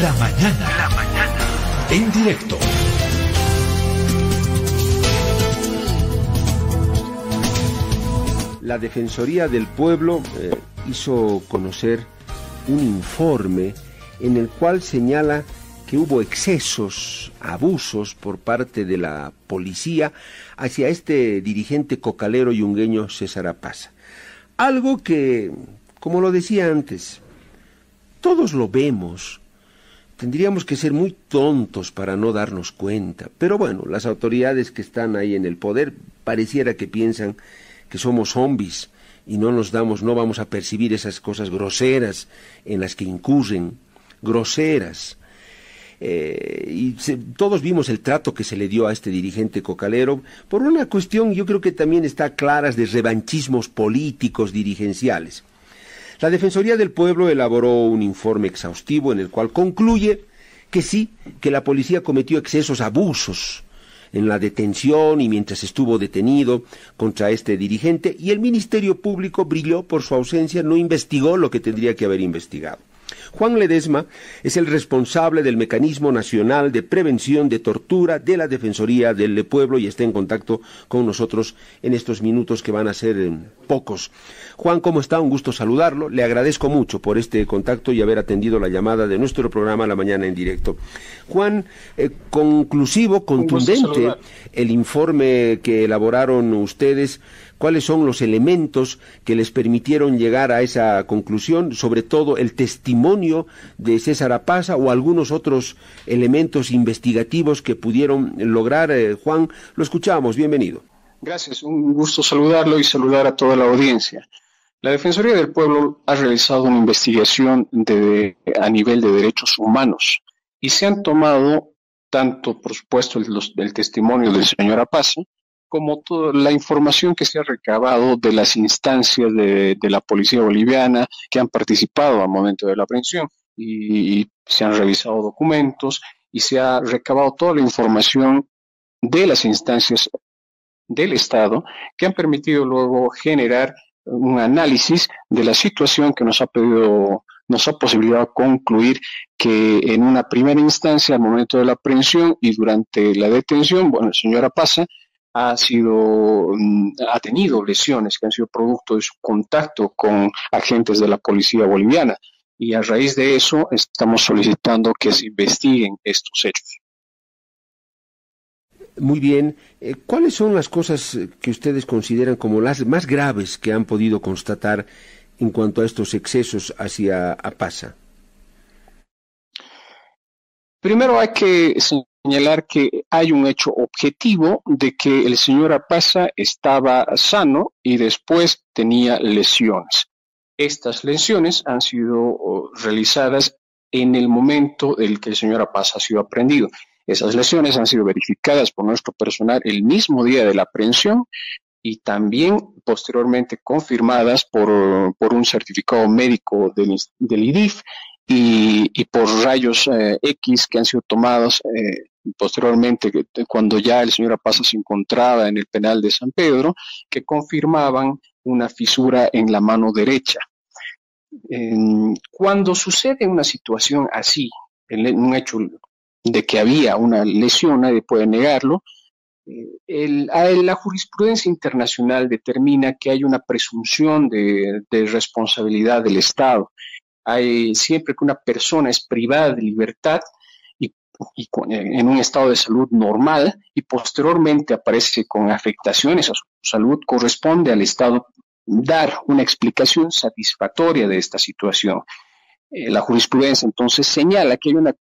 La mañana. La mañana. En directo. La Defensoría del Pueblo eh, hizo conocer un informe en el cual señala que hubo excesos, abusos por parte de la policía hacia este dirigente cocalero yungueño César Apaza. Algo que, como lo decía antes, todos lo vemos. Tendríamos que ser muy tontos para no darnos cuenta. Pero bueno, las autoridades que están ahí en el poder pareciera que piensan que somos zombies y no nos damos, no vamos a percibir esas cosas groseras en las que incurren, groseras. Eh, y todos vimos el trato que se le dio a este dirigente cocalero por una cuestión, yo creo que también está claras de revanchismos políticos dirigenciales. La Defensoría del Pueblo elaboró un informe exhaustivo en el cual concluye que sí, que la policía cometió excesos, abusos en la detención y mientras estuvo detenido contra este dirigente y el Ministerio Público brilló por su ausencia, no investigó lo que tendría que haber investigado. Juan Ledesma es el responsable del Mecanismo Nacional de Prevención de Tortura de la Defensoría del Pueblo y está en contacto con nosotros en estos minutos que van a ser eh, pocos. Juan, ¿cómo está? Un gusto saludarlo. Le agradezco mucho por este contacto y haber atendido la llamada de nuestro programa La Mañana en Directo. Juan, eh, conclusivo, contundente el informe que elaboraron ustedes cuáles son los elementos que les permitieron llegar a esa conclusión, sobre todo el testimonio de César Apaza o algunos otros elementos investigativos que pudieron lograr. Eh, Juan, lo escuchamos, bienvenido. Gracias, un gusto saludarlo y saludar a toda la audiencia. La Defensoría del Pueblo ha realizado una investigación a nivel de derechos humanos y se han tomado tanto, por supuesto, el, el testimonio del señor Apaza, como toda la información que se ha recabado de las instancias de, la policía boliviana que han participado al momento de la aprehensión. Y, se han revisado documentos y se ha recabado toda la información de las instancias del Estado que han permitido luego generar un análisis de la situación que nos ha pedido, nos ha posibilitado concluir que en una primera instancia, al momento de la aprehensión y durante la detención, bueno, el señor Pasa ha sido, mm, ha tenido lesiones que han sido producto de su contacto con agentes de la policía boliviana. Y a raíz de eso estamos solicitando que se investiguen estos hechos. Muy bien. Eh, ¿Cuáles son las cosas que ustedes consideran como las más graves que han podido constatar en cuanto a estos excesos hacia APASA? Primero hay que señalar que hay un hecho objetivo de que el señor Apaza estaba sano y después tenía lesiones. Estas lesiones han sido oh, realizadas en el momento en que el señor Apaza ha sido aprendido. Esas lesiones han sido verificadas por nuestro personal el mismo día de la aprehensión y también posteriormente confirmadas por, un certificado médico del, del IDIF y, por rayos eh, X que han sido tomados eh, posteriormente, cuando ya el señor Apaza se encontraba en el penal de San Pedro, que confirmaban una fisura en la mano derecha. cuando sucede una situación así, un hecho de que había una lesión, nadie puede negarlo, eh, la jurisprudencia internacional determina que hay una presunción de, de responsabilidad del Estado. Hay siempre que una persona es privada de libertad, y en un estado de salud normal y posteriormente aparece con afectaciones a su salud, corresponde al Estado dar una explicación satisfactoria de esta situación. Eh, la jurisprudencia entonces señala que hay una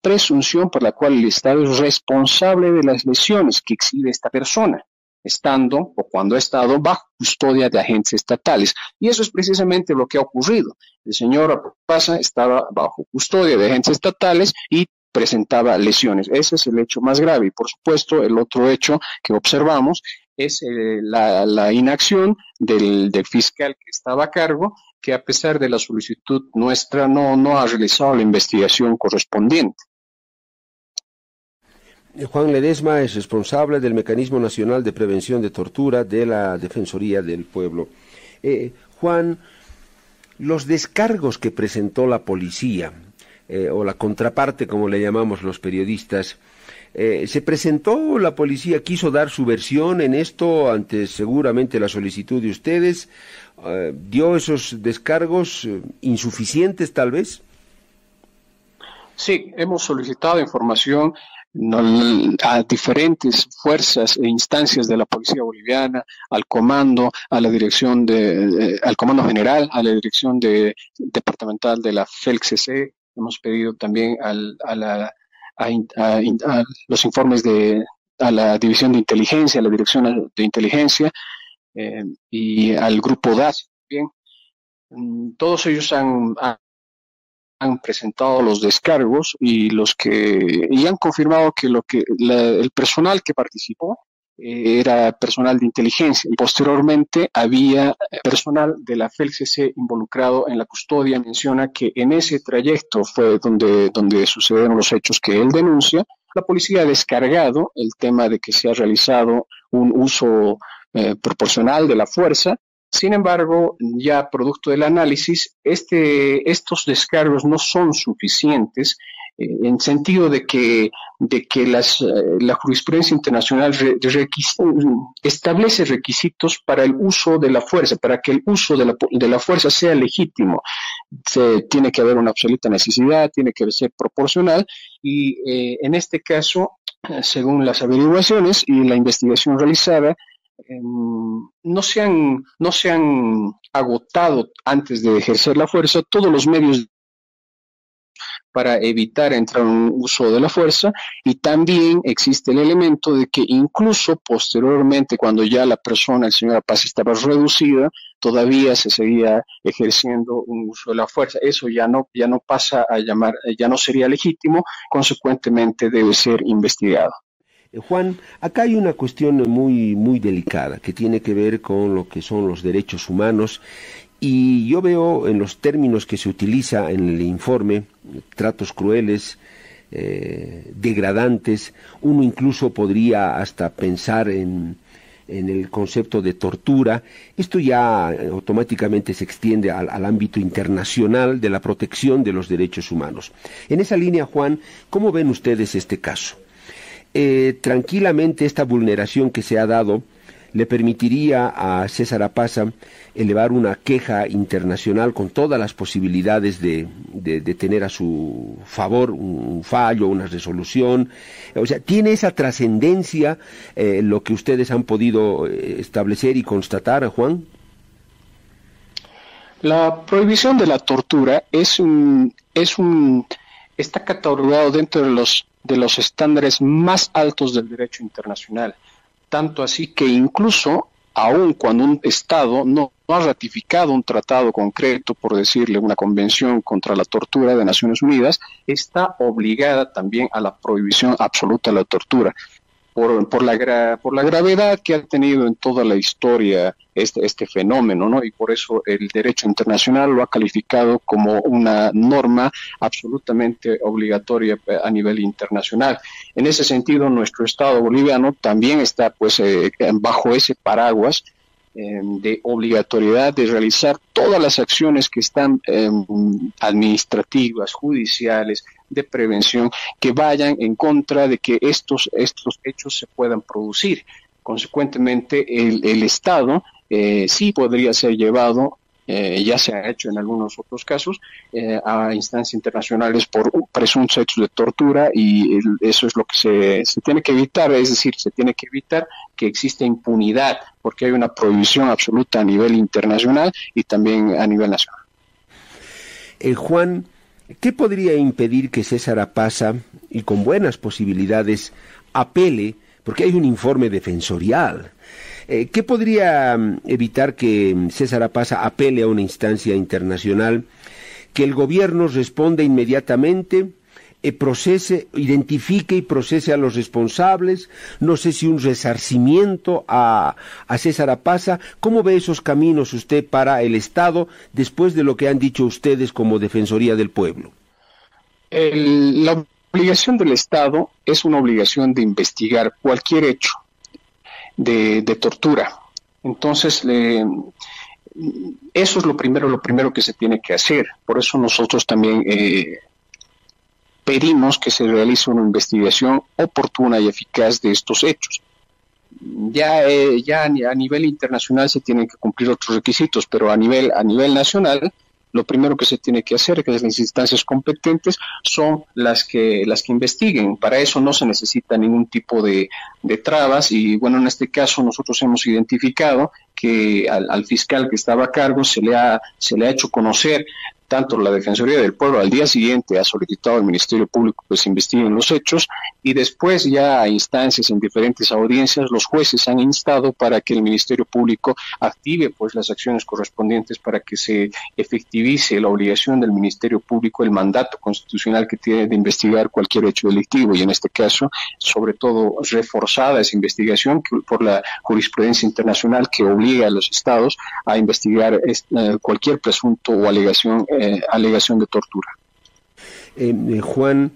presunción por la cual el Estado es responsable de las lesiones que exhibe esta persona, estando o cuando ha estado bajo custodia de agentes estatales. Y eso es precisamente lo que ha ocurrido. El señor Pasa estaba bajo custodia de agentes estatales y presentaba lesiones. Ese es el hecho más grave. Y por supuesto, el otro hecho que observamos es eh, la, inacción del, fiscal que estaba a cargo, que a pesar de la solicitud nuestra no, no ha realizado la investigación correspondiente. Juan Ledesma es responsable del Mecanismo Nacional de Prevención de Tortura de la Defensoría del Pueblo. Eh, Juan, los descargos que presentó la policía eh, o la contraparte, como le llamamos los periodistas. Eh, se presentó, la policía quiso dar su versión en esto ante seguramente la solicitud de ustedes, eh, dio esos descargos insuficientes tal vez. Sí, hemos solicitado información a diferentes fuerzas e instancias de la policía boliviana, al comando, a la dirección de, al comando general, a la dirección de, departamental de la FELCC. Hemos pedido también al, a, la, a, los informes de a la división de inteligencia, a la dirección de inteligencia eh, y al grupo DAS. Bien, mm, todos ellos han, han presentado los descargos y los que y han confirmado que lo que el personal que participó era personal de inteligencia posteriormente había personal de la FELCC involucrado en la custodia. Menciona que en ese trayecto fue donde, donde sucedieron los hechos que él denuncia. La policía ha descargado el tema de que se ha realizado un uso eh, proporcional de la fuerza sin embargo, ya producto del análisis, este, estos descargos no son suficientes en sentido de que, de que las, eh, la jurisprudencia internacional establece requisitos para el uso de la fuerza, para que el uso de la, de la fuerza sea legítimo. Se, tiene que haber una absoluta necesidad, tiene que ser proporcional y eh, en este caso, según las averiguaciones y la investigación realizada, Em, no, se han, no se han agotado antes de ejercer la fuerza todos los medios para evitar entrar en un uso de la fuerza y también existe el elemento de que incluso posteriormente cuando ya la persona, el señor Paz estaba reducida, todavía se seguía ejerciendo un uso de la fuerza. Eso ya no, ya no pasa a llamar, ya no sería legítimo, consecuentemente debe ser investigado. Eh, Juan, acá hay una cuestión muy, muy delicada que tiene que ver con lo que son los derechos humanos y yo veo en los términos que se utiliza en el informe, tratos crueles, eh, degradantes, uno incluso podría hasta pensar en, en el concepto de tortura, esto ya automáticamente se extiende al, al, ámbito internacional de la protección de los derechos humanos. En esa línea, Juan, ¿cómo ven ustedes este caso? Eh, tranquilamente esta vulneración que se ha dado le permitiría a César Apaza elevar una queja internacional con todas las posibilidades de, tener a su favor un fallo, una resolución. O sea, tiene esa trascendencia eh, lo que ustedes han podido eh, establecer y constatar, Juan. La prohibición de la tortura es un, es un, está catalogado dentro de los de los estándares más altos del derecho internacional. Tanto así que incluso, aun cuando un Estado no, ha ratificado un tratado concreto, por decirle una convención contra la tortura de Naciones Unidas, está obligada también a la prohibición absoluta de la tortura por, la, por la gravedad que ha tenido en toda la historia este, este fenómeno, ¿no? Y por eso el derecho internacional lo ha calificado como una norma absolutamente obligatoria eh, a nivel internacional. En ese sentido, nuestro Estado boliviano también está, pues, eh, bajo ese paraguas de obligatoriedad de realizar todas las acciones que están em, administrativas, judiciales, de prevención, que vayan en contra de que estos, estos hechos se puedan producir. Consecuentemente, el, el Estado eh, sí podría ser llevado eh, ya se ha hecho en algunos otros casos, eh, a instancias internacionales por presuntos hechos de tortura y eso es lo que se, se, tiene que evitar, es decir, se tiene que evitar que exista impunidad porque hay una prohibición absoluta a nivel internacional y también a nivel nacional. Eh, Juan, ¿qué podría impedir que César Apaza, y con buenas posibilidades, apele, porque hay un informe defensorial, eh, ¿Qué podría mm, evitar que mm, César Apaza apele a una instancia internacional? Que el gobierno responda inmediatamente, eh, procese, identifique y procese a los responsables, no sé si un resarcimiento a, César Apaza. ¿Cómo ve esos caminos usted para el Estado después de lo que han dicho ustedes como Defensoría del Pueblo? la obligación del Estado es una obligación de investigar cualquier hecho de, tortura. Entonces, eso es lo primero, lo primero que se tiene que hacer. Por eso nosotros también eh, pedimos que se realice una investigación oportuna y eficaz de estos hechos. Ya, eh, ya a nivel internacional se tienen que cumplir otros requisitos, pero a nivel, a nivel nacional lo primero que se tiene que hacer, que las instancias competentes son las que, las que investiguen. Para eso no se necesita ningún tipo de, trabas y bueno, en este caso nosotros hemos identificado que al, al, fiscal que estaba a cargo se le ha, se le ha hecho conocer tanto la Defensoría del Pueblo al día siguiente ha solicitado al Ministerio Público que se investiguen los hechos y después ya a instancias en diferentes audiencias los jueces han instado para que el Ministerio Público active pues las acciones correspondientes para que se efectivice la obligación del Ministerio Público, el mandato constitucional que tiene de investigar cualquier hecho delictivo y en este caso sobre todo reforzada esa investigación por la jurisprudencia internacional que obliga a los estados a investigar eh, cualquier presunto o alegación eh, alegación de tortura. Eh, eh, Juan,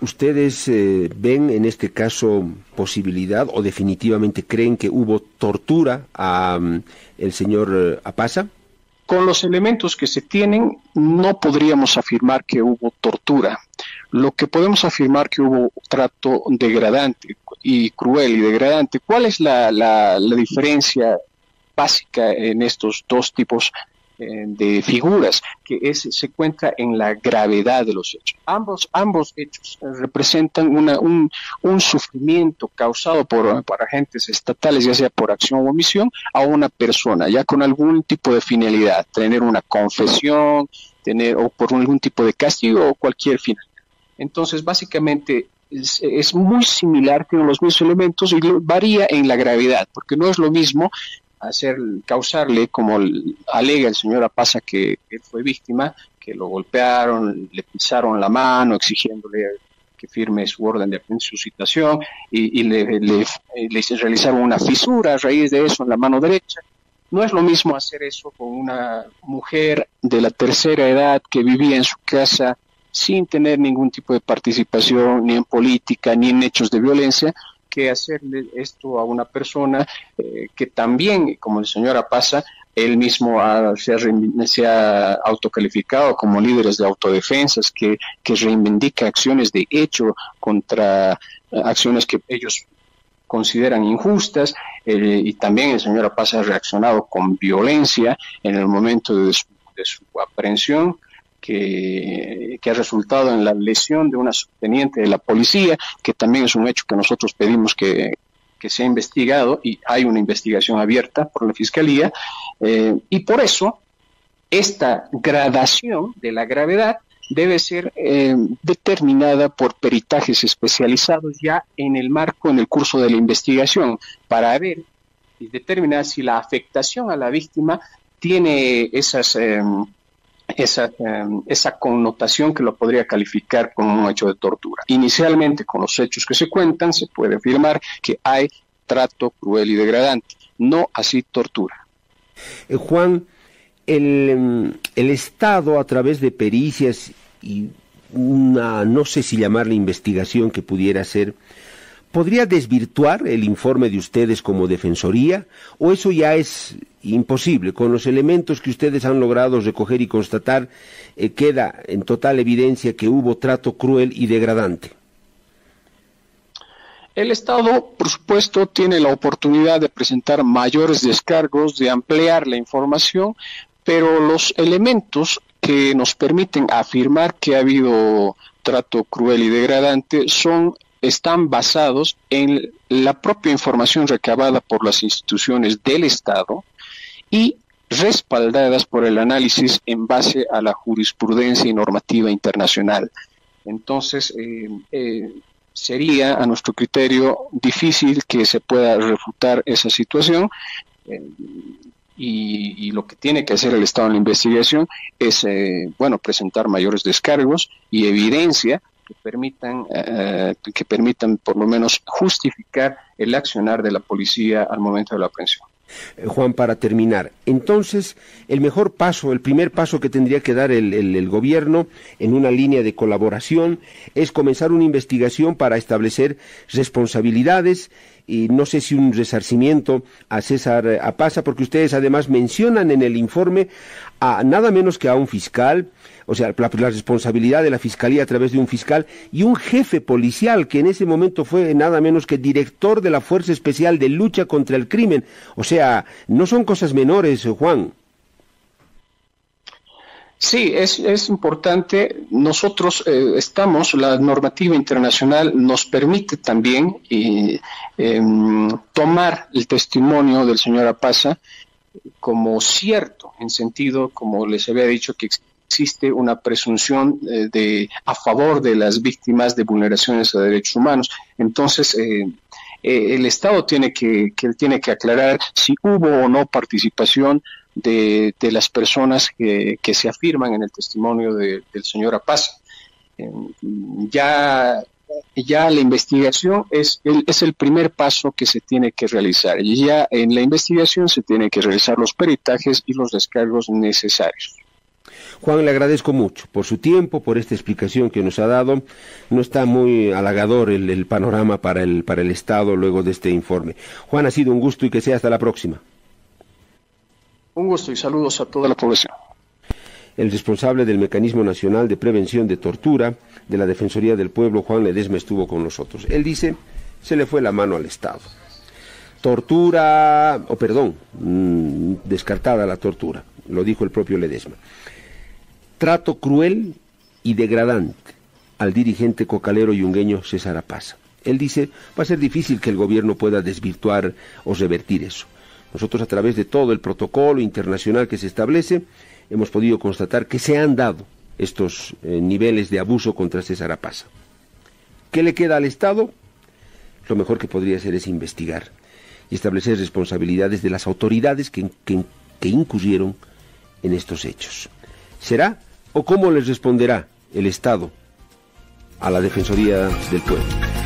¿ustedes ven en este caso posibilidad o definitivamente creen que hubo tortura a mm, el señor Apasa? Con los elementos que se tienen, no podríamos afirmar que hubo tortura. Lo que podemos afirmar que hubo trato degradante y cruel y degradante. ¿Cuál es la, la diferencia básica en estos dos tipos de figuras, que es, se encuentra en la gravedad de los hechos. Ambos, ambos hechos representan una, un, un, sufrimiento causado por, por, agentes estatales, ya sea por acción o omisión, a una persona, ya con algún tipo de finalidad, tener una confesión, tener o por algún tipo de castigo o cualquier finalidad. Entonces, básicamente, es, es, muy similar, tiene los mismos elementos y varía en la gravedad, porque no es lo mismo hacer, causarle, como alega el señor Apasa que, fue víctima, que lo golpearon, le pisaron la mano, exigiéndole que firme su orden de aprehensión, su citación, y, le, le, realizaron una fisura a raíz de eso en la mano derecha. No es lo mismo hacer eso con una mujer de la tercera edad que vivía en su casa sin tener ningún tipo de participación ni en política ni en hechos de violencia, que hacerle esto a una persona eh, que también, como el señor Apasa, él mismo se, ha, autocalificado como líderes de autodefensas, que, que reivindica acciones de hecho contra eh, acciones que ellos consideran injustas eh, y también el señor Apasa ha reaccionado con violencia en el momento de su aprehensión que, ha resultado en la lesión de una subteniente de la policía, que también es un hecho que nosotros pedimos que, que sea investigado y hay una investigación abierta por la Fiscalía. Eh, y por eso, esta gradación de la gravedad debe ser eh, determinada por peritajes especializados ya en el marco, en el curso de la investigación, para ver y determinar si la afectación a la víctima tiene esas... Eh, esa, em, esa connotación que lo podría calificar como un hecho de tortura. Inicialmente, con los hechos que se cuentan, se puede afirmar que hay trato cruel y degradante, no así tortura. Eh, Juan, el, em, el Estado, a través de pericias y una, no sé si llamarle investigación que pudiera ser, ¿Podría desvirtuar el informe de ustedes como defensoría o eso ya es imposible? Con los elementos que ustedes han logrado recoger y constatar, eh, queda en total evidencia que hubo trato cruel y degradante. El Estado, por supuesto, tiene la oportunidad de presentar mayores descargos, de ampliar la información, pero los elementos que nos permiten afirmar que ha habido trato cruel y degradante son están basados en la propia información recabada por las instituciones del Estado y respaldadas por el análisis en base a la jurisprudencia y normativa internacional. Entonces, eh, eh, sería, a nuestro criterio, difícil que se pueda refutar esa situación. Eh, y, y, lo que tiene que hacer el Estado en la investigación es, bueno, presentar mayores descargos y evidencia que permitan, eh, que permitan por lo menos justificar el accionar de la policía al momento de la aprehensión. Eh, Juan, para terminar, entonces el mejor paso, el primer paso que tendría que dar el, el, gobierno en una línea de colaboración es comenzar una investigación para establecer responsabilidades y no sé si un resarcimiento a César Apaza, porque ustedes además mencionan en el informe a nada menos que a un fiscal, o sea, la, responsabilidad de la fiscalía a través de un fiscal y un jefe policial que en ese momento fue nada menos que director de la Fuerza Especial de Lucha contra el Crimen. O sea, no son cosas menores, Juan. Sí, es, es importante. Nosotros eh, estamos, la normativa internacional nos permite también eh, tomar el testimonio del señor Apaza como cierto, en sentido, como les había dicho, que existe una presunción eh, de a favor de las víctimas de vulneraciones a derechos humanos. Entonces, eh, eh, el Estado tiene que, que, tiene que aclarar si hubo o no participación de, las personas que, que, se afirman en el testimonio de, del señor Apaza. ya ya la investigación es el, es el primer paso que se tiene que realizar. Y ya en la investigación se tienen que realizar los peritajes y los descargos necesarios. Juan, le agradezco mucho por su tiempo, por esta explicación que nos ha dado. No está muy halagador el, el panorama para el, para el Estado luego de este informe. Juan, ha sido un gusto y que sea hasta la próxima. Un gusto y saludos a toda la población el responsable del Mecanismo Nacional de Prevención de Tortura de la Defensoría del Pueblo, Juan Ledesma, estuvo con nosotros. Él dice, se le fue la mano al Estado. Tortura, o perdón, mmm, descartada la tortura, lo dijo el propio Ledesma. Trato cruel y degradante al dirigente cocalero yungueño César Apaza. Él dice, va a ser difícil que el gobierno pueda desvirtuar o revertir eso. Nosotros a través de todo el protocolo internacional que se establece, hemos podido constatar que se han dado estos eh, niveles de abuso contra César Apaza. ¿Qué le queda al Estado? Lo mejor que podría hacer es investigar y establecer responsabilidades de las autoridades que, que, que incurrieron en estos hechos. ¿Será o cómo les responderá el Estado a la Defensoría del Pueblo?